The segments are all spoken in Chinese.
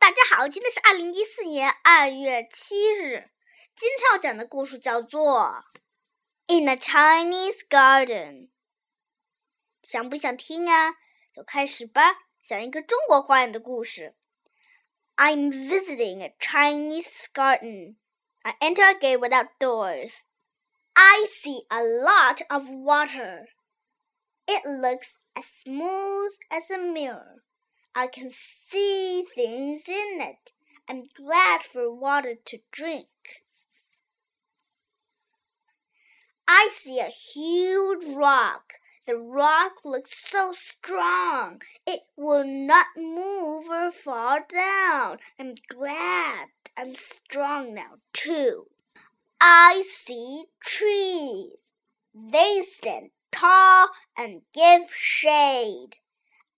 大家好，今天是二零一四年二月七日。今天要讲的故事叫做《In a Chinese Garden》。想不想听啊？就开始吧。讲一个中国花园的故事。I'm visiting a Chinese garden. I enter a gate without doors. I see a lot of water. It looks as smooth as a mirror. I can see things in it. I'm glad for water to drink. I see a huge rock. The rock looks so strong. It will not move or fall down. I'm glad I'm strong now, too. I see trees. They stand tall and give shade.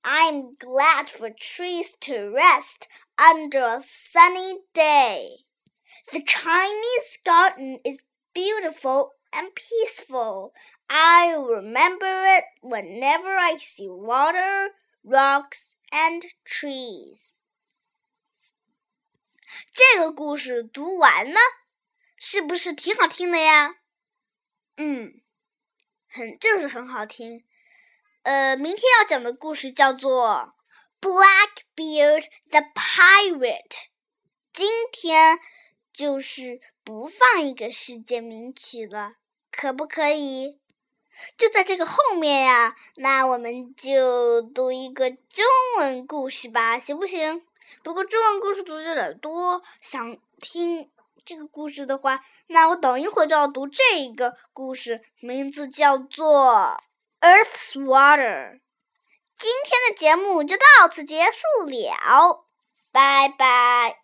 I'm glad for trees to rest under a sunny day. The Chinese garden is beautiful and peaceful. I remember it whenever I see water, rocks, and trees. 这个故事读完了，是不是挺好听的呀？嗯，很就是很好听。 呃，明天要讲的故事叫做《Blackbeard the Pirate》。今天就是不放一个世界名曲了，可不可以？就在这个后面呀。那我们就读一个中文故事吧，行不行？不过中文故事读的有点多，想听这个故事的话，那我等一会儿就要读这个故事，名字叫做。Earth's water。今天的节目就到此结束了，拜拜。